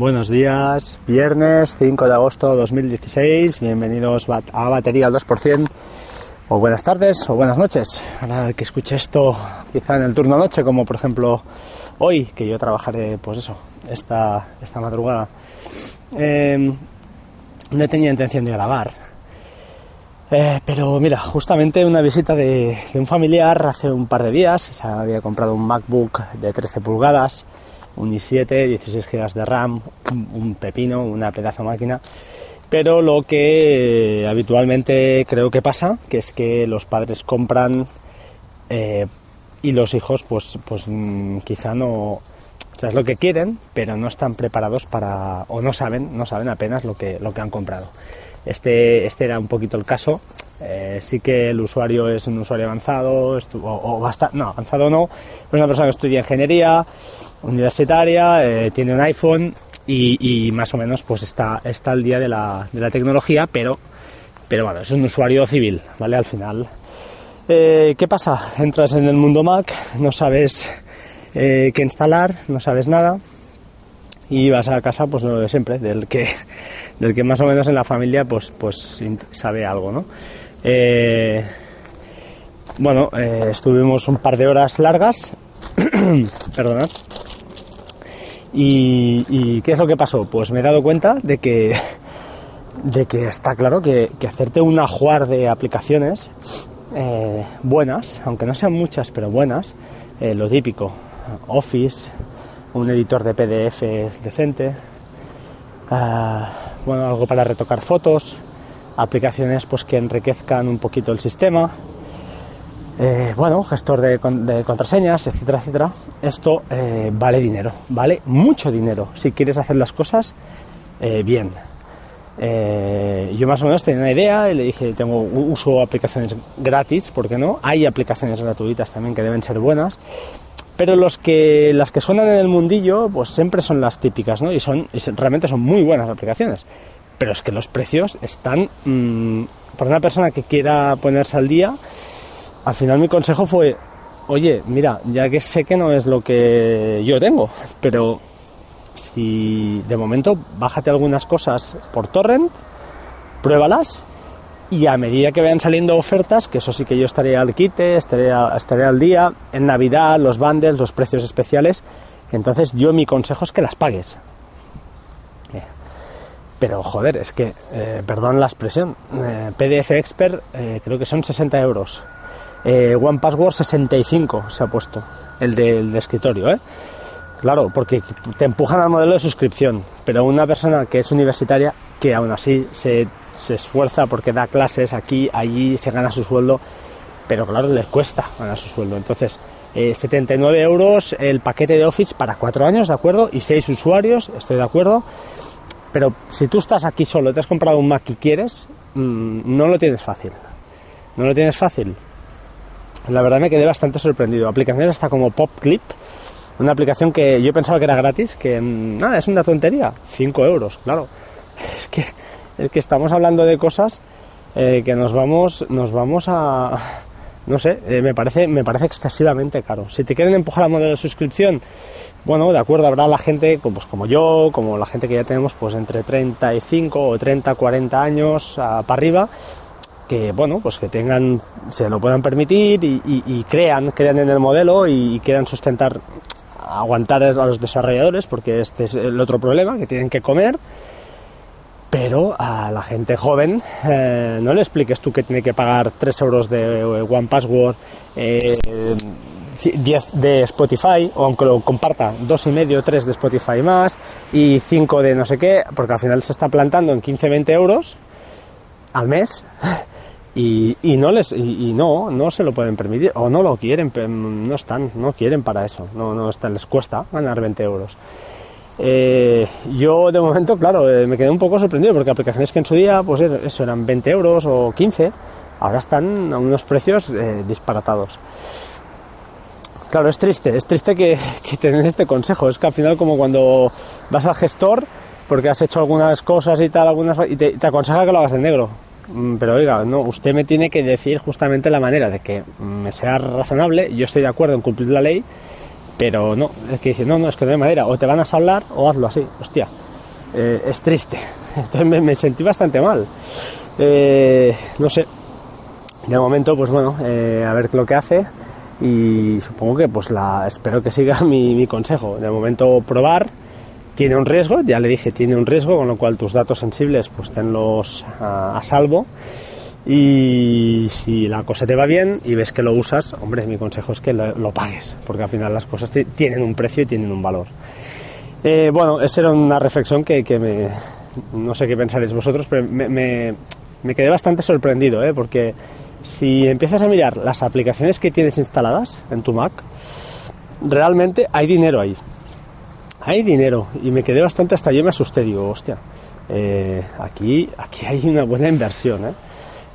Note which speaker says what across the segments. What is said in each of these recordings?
Speaker 1: Buenos días, viernes 5 de agosto 2016, bienvenidos a Batería al 2%, o buenas tardes o buenas noches, el que escuche esto quizá en el turno noche, como por ejemplo hoy, que yo trabajaré, pues eso, esta, esta madrugada. Eh, no tenía intención de grabar, eh, pero mira, justamente una visita de, un familiar hace un par de días, se había comprado un MacBook de 13 pulgadas, un i7, 16 GB de RAM, un, pepino, una pedazo máquina. Pero lo que habitualmente creo que pasa, que es que los padres compran eh, y los hijos pues, pues mm, quizá no, o sea, es lo que quieren, pero no están preparados para, o no saben, no saben apenas lo que, lo que han comprado. Este, este era un poquito el caso. Eh, sí que el usuario es un usuario avanzado, o, bastante, no, avanzado no, es una persona que estudia ingeniería universitaria, eh, tiene un iPhone y, más o menos pues está, está al día de la, de la tecnología, pero, pero bueno, es un usuario civil, ¿vale? Al final. Eh, ¿Qué pasa? Entras en el mundo Mac, no sabes qué instalar, no sabes nada y vas a casa pues lo de siempre, del que, del que más o menos en la familia pues, pues sabe algo, ¿no? Eh, bueno, eh, estuvimos un par de horas largas, perdonad, y, ¿qué es lo que pasó? Pues me he dado cuenta de que, de que está claro que, hacerte un ajuar de aplicaciones eh, buenas, aunque no sean muchas, pero buenas, lo típico, Office, un editor de PDF decente, ah, bueno, algo para retocar fotos, aplicaciones pues que enriquezcan un poquito el sistema, eh, bueno, gestor de, contraseñas, etcétera, etcétera. Esto eh, vale dinero, vale mucho dinero si quieres hacer las cosas eh, bien. yo más o menos tenía una idea y le dije, tengo uso aplicaciones gratis, ¿por qué no? Hay aplicaciones gratuitas también que deben ser buenas pero los que, las que suenan en el mundillo, pues siempre son las típicas, ¿no? Y, son, realmente son muy buenas aplicaciones. Pero es que los precios están, mm, para una persona que quiera ponerse al día, al final mi consejo fue, oye, mira, ya que sé que no es lo que yo tengo, pero si de momento bájate algunas cosas por torrent, pruébalas y a medida que vayan saliendo ofertas, que eso sí que yo estaré al quite, estaré, estaré al día, en Navidad, los bundles, los precios especiales, entonces yo mi consejo es que las pagues. Eh, pero joder, es que, eh, perdón la expresión, eh, PDF Expert creo que son 60 euros. One Password 65 se ha puesto, el de escritorio, ¿eh? Claro, porque te empujan al modelo de suscripción, pero una persona que es universitaria, que aún así se se esfuerza porque da clases aquí, allí, se gana su sueldo, pero claro, les cuesta ganar su sueldo. Entonces, 79 eh, euros el paquete de Office para cuatro años, ¿de acuerdo? Y seis usuarios, estoy de acuerdo. Pero si tú estás aquí solo, te has comprado un Mac y quieres, mm, no lo tienes fácil. No lo tienes fácil. La verdad me quedé bastante sorprendido. Aplicaciones hasta como PopClip, una aplicación que yo pensaba que era gratis, que mm, nada, es una tontería. 5 euros, claro. Es que es que estamos hablando de cosas eh, que nos vamos, nos vamos a, no sé, eh, me parece, me parece excesivamente caro. Si te quieren empujar al modelo de suscripción, bueno, de acuerdo, habrá la gente, pues como yo, como la gente que ya tenemos, pues entre 35 o 30, 40 años para arriba, que bueno, pues que tengan, se lo puedan permitir y, crean, crean en el modelo y, y quieran sustentar, aguantar a los desarrolladores, porque este es el otro problema, que tienen que comer pero a la gente joven eh, no le expliques tú que tiene que pagar 3 euros de One Password, 10 eh, de Spotify, o aunque lo comparta, dos y medio, 3 de Spotify más, y 5 de no sé qué, porque al final se está plantando en 15-20 euros al mes. Y, no les y, no no se lo pueden permitir o no lo quieren no están no quieren para eso no no les cuesta ganar 20 euros eh, yo de momento, claro, eh, me quedé un poco sorprendido porque aplicaciones que en su día, pues eso eran 20 euros o 15, ahora están a unos precios eh, disparatados. Claro, es triste, es triste que, que tener este consejo. Es que al final, como cuando vas al gestor, porque has hecho algunas cosas y tal, algunas y te, te aconseja que lo hagas en negro. Mm, pero oiga, no, usted me tiene que decir justamente la manera de que me sea razonable. Yo estoy de acuerdo en cumplir la ley, pero no, es que dice, no, no, es que no hay manera, o te van a hablar o hazlo así, hostia. eh, es triste. Entonces me, sentí bastante mal. Eh, no sé, de momento, pues bueno, eh, a ver lo que hace y supongo que pues la espero que siga mi, consejo. De momento probar, tiene un riesgo, ya le dije, tiene un riesgo, con lo cual tus datos sensibles pues tenlos a, salvo. Y si la cosa te va bien y ves que lo usas, hombre, mi consejo es que lo, pagues, porque al final las cosas tienen un precio y tienen un valor. Eh, bueno, esa era una reflexión que, me, no sé qué pensaréis vosotros, pero me, quedé bastante sorprendido, ¿eh? porque si empiezas a mirar las aplicaciones que tienes instaladas en tu Mac, realmente hay dinero ahí. Hay dinero. Y me quedé bastante hasta yo me asusté. Digo, hostia, eh, aquí, aquí hay una buena inversión. ¿eh?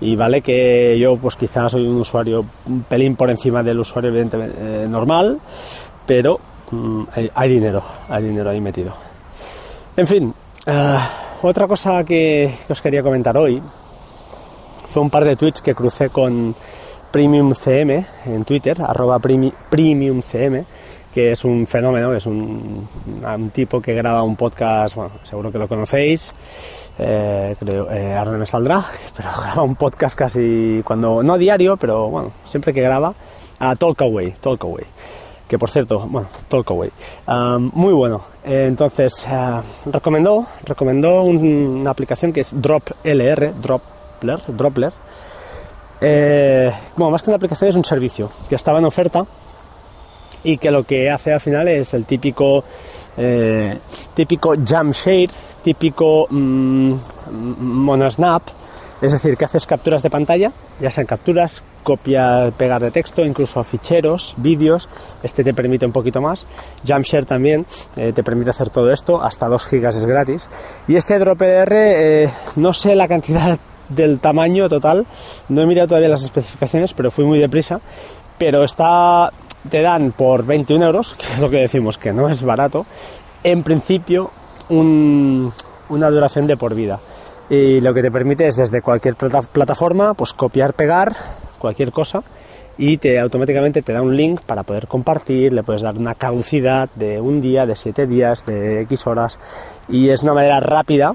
Speaker 1: Y vale que yo pues quizás soy un usuario un pelín por encima del usuario evidentemente eh, normal, pero mm, hay, dinero, hay dinero ahí metido. En fin, otra cosa que os quería comentar hoy fue un par de tweets que crucé con Premium CM en Twitter, arroba Premium CM, que es un fenómeno, es un, tipo que graba un podcast, bueno, seguro que lo conocéis, eh, creo, eh, ahora me saldrá, pero graba un podcast casi, cuando, no diario, pero bueno, siempre que graba, a Talkaway, Talkaway que por cierto, bueno, Talkaway, um, muy bueno. entonces, uh, recomendó, recomendó una aplicación que es Drop LR, Drop Dropler, eh, bueno, más que una aplicación es un servicio que estaba en oferta y que lo que hace al final es el típico eh, típico jump shade, típico mm, monosnap, es decir, que haces capturas de pantalla, ya sean capturas, copia, pegar de texto, incluso ficheros, vídeos, este te permite un poquito más, Jumpshare también eh, te permite hacer todo esto, hasta 2 gigas es gratis, y este DropLR, eh, no sé la cantidad del tamaño total. No he mirado todavía las especificaciones, pero fui muy deprisa. Pero está, te dan por 21 euros, que es lo que decimos que no es barato, en principio una duración de por vida. Y lo que te permite es desde cualquier plataforma, pues copiar, pegar, cualquier cosa, y te automáticamente te da un link para poder compartir, le puedes dar una caducidad de un día, de siete días, de X horas, y es una manera rápida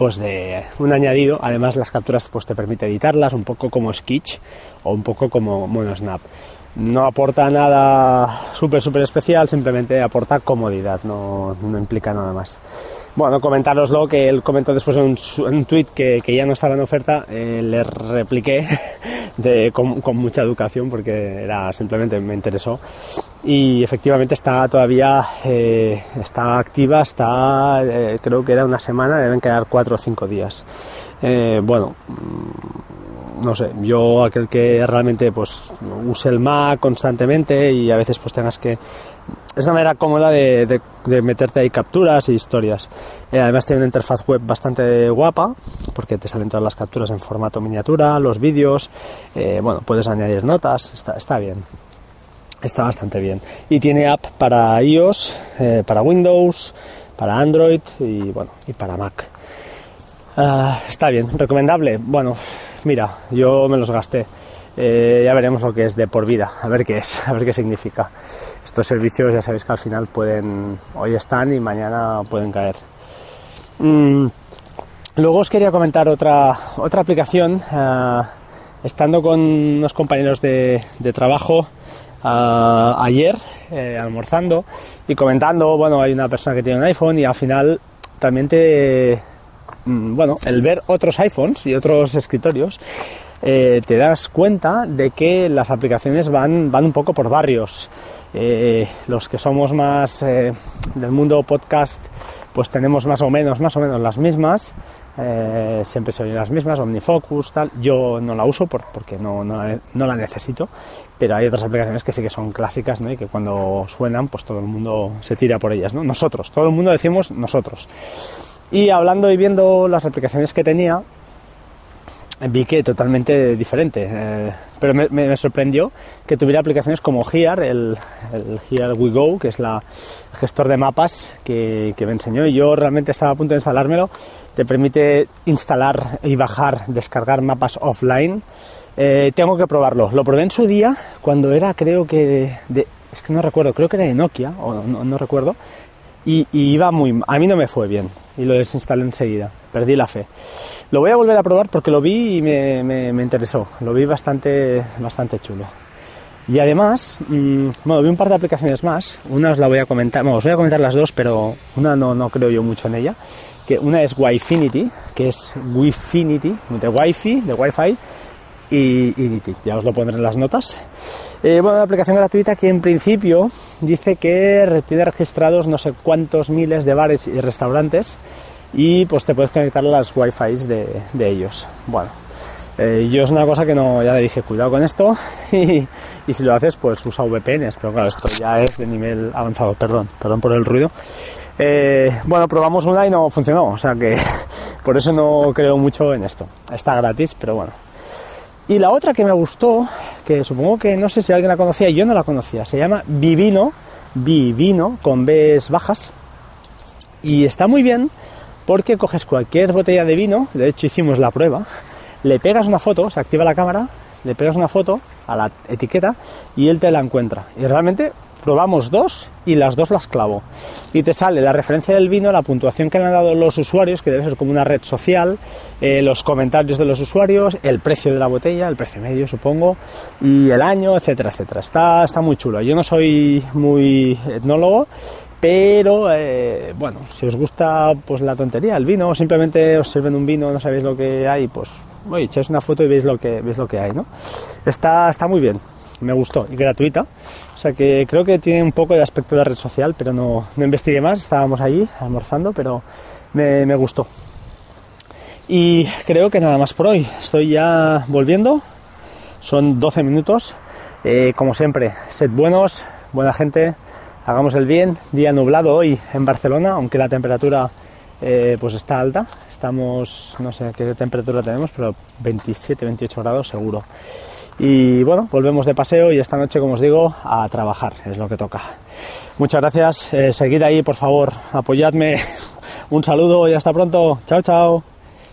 Speaker 1: pues de un añadido. Además las capturas pues te permite editarlas un poco como Sketch o un poco como Monosnap. No aporta nada súper súper especial, simplemente aporta comodidad, no, no implica nada más. Bueno, lo que él comentó después en un, tweet que, ya no estaba en oferta, eh, le repliqué con, mucha educación porque era simplemente me interesó y efectivamente está todavía eh, está activa, está eh, creo que era una semana, deben quedar cuatro o cinco días. bueno, mm, no sé, yo aquel que realmente pues use el Mac constantemente y a veces pues tengas que es una manera cómoda de, meterte ahí capturas y historias. Eh, además tiene una interfaz web bastante guapa, porque te salen todas las capturas en formato miniatura, los vídeos, eh, bueno, puedes añadir notas, está, bien. Está bastante bien. Y tiene app para iOS, eh, para Windows, para Android y bueno, y para Mac. Ah, está bien, recomendable. Bueno, mira, yo me los gasté. ya veremos lo que es de por vida, a ver qué es, a ver qué significa estos servicios ya sabéis que al final pueden, hoy están y mañana pueden caer. Mm, luego os quería comentar otra, otra aplicación, eh, estando con unos compañeros de, trabajo eh, ayer, eh, almorzando y comentando, bueno, hay una persona que tiene un iPhone y al final también te, bueno, el ver otros iPhones y otros escritorios, te das cuenta de que las aplicaciones van, van un poco por barrios. Eh, los que somos más eh, del mundo podcast, pues tenemos más o menos, más o menos las mismas. Eh, siempre se oyen las mismas, OmniFocus, tal. Yo no la uso porque no, la necesito, pero hay otras aplicaciones que sí que son clásicas y que cuando suenan, pues todo el mundo se tira por ellas. ¿no? Nosotros, todo el mundo decimos nosotros. Y hablando y viendo las aplicaciones que tenía, vi que totalmente diferente. Eh, pero me, sorprendió que tuviera aplicaciones como Here, el, el Here We Go, que es la, el gestor de mapas que, me enseñó. Y yo realmente estaba a punto de instalármelo. Te permite instalar y bajar, descargar mapas offline. Eh, tengo que probarlo. Lo probé en su día cuando era, creo que de, es que no recuerdo, creo que era de Nokia, o no, no recuerdo. y, iba muy... A mí no me fue bien y lo desinstalé enseguida, perdí la fe. Lo voy a volver a probar porque lo vi y me, interesó, lo vi bastante, bastante chulo. Y además, mm, bueno, vi un par de aplicaciones más, una os la voy a comentar, bueno, os voy a comentar las dos, pero una no, no creo yo mucho en ella, que una es Wifinity, que es Wifinity, de Wi-Fi, de Wi-Fi, y, ya os lo pondré en las notas. Eh, bueno, una aplicación gratuita que en principio dice que tiene registrados no sé cuántos miles de bares y restaurantes y pues te puedes conectar a las wifi de, de ellos. Bueno, eh, yo es una cosa que no, ya le dije, cuidado con esto y, si lo haces pues usa VPNs, pero claro, esto ya es de nivel avanzado, perdón, perdón por el ruido. Eh, bueno, probamos una y no funcionó, o sea que por eso no creo mucho en esto. Está gratis, pero bueno. Y la otra que me gustó, que supongo que no sé si alguien la conocía, yo no la conocía, se llama Vivino, Vivino, con Bs bajas. Y está muy bien porque coges cualquier botella de vino, de hecho hicimos la prueba, le pegas una foto, se activa la cámara, le pegas una foto a la etiqueta y él te la encuentra. Y realmente probamos dos y las dos las clavo. Y te sale la referencia del vino, la puntuación que han dado los usuarios, que debe ser como una red social, eh, los comentarios de los usuarios, el precio de la botella, el precio medio supongo, y el año, etcétera, etcétera. Está, está muy chulo. Yo no soy muy etnólogo, pero eh, bueno, si os gusta pues la tontería, el vino, o simplemente os sirven un vino, no sabéis lo que hay, pues oye, echáis una foto y veis lo que, veis lo que hay, ¿no? Está, está muy bien me gustó y gratuita. O sea que creo que tiene un poco de aspecto de red social, pero no, no investigué más, estábamos allí almorzando, pero me, me, gustó. Y creo que nada más por hoy. Estoy ya volviendo. Son 12 minutos. Eh, como siempre, sed buenos, buena gente, hagamos el bien. Día nublado hoy en Barcelona, aunque la temperatura eh, pues está alta. Estamos, no sé qué temperatura tenemos, pero 27, 28 grados seguro. Y bueno, volvemos de paseo y esta noche, como os digo, a trabajar, es lo que toca. Muchas gracias, eh, seguid ahí, por favor, apoyadme. Un saludo y hasta pronto. Chao, chao.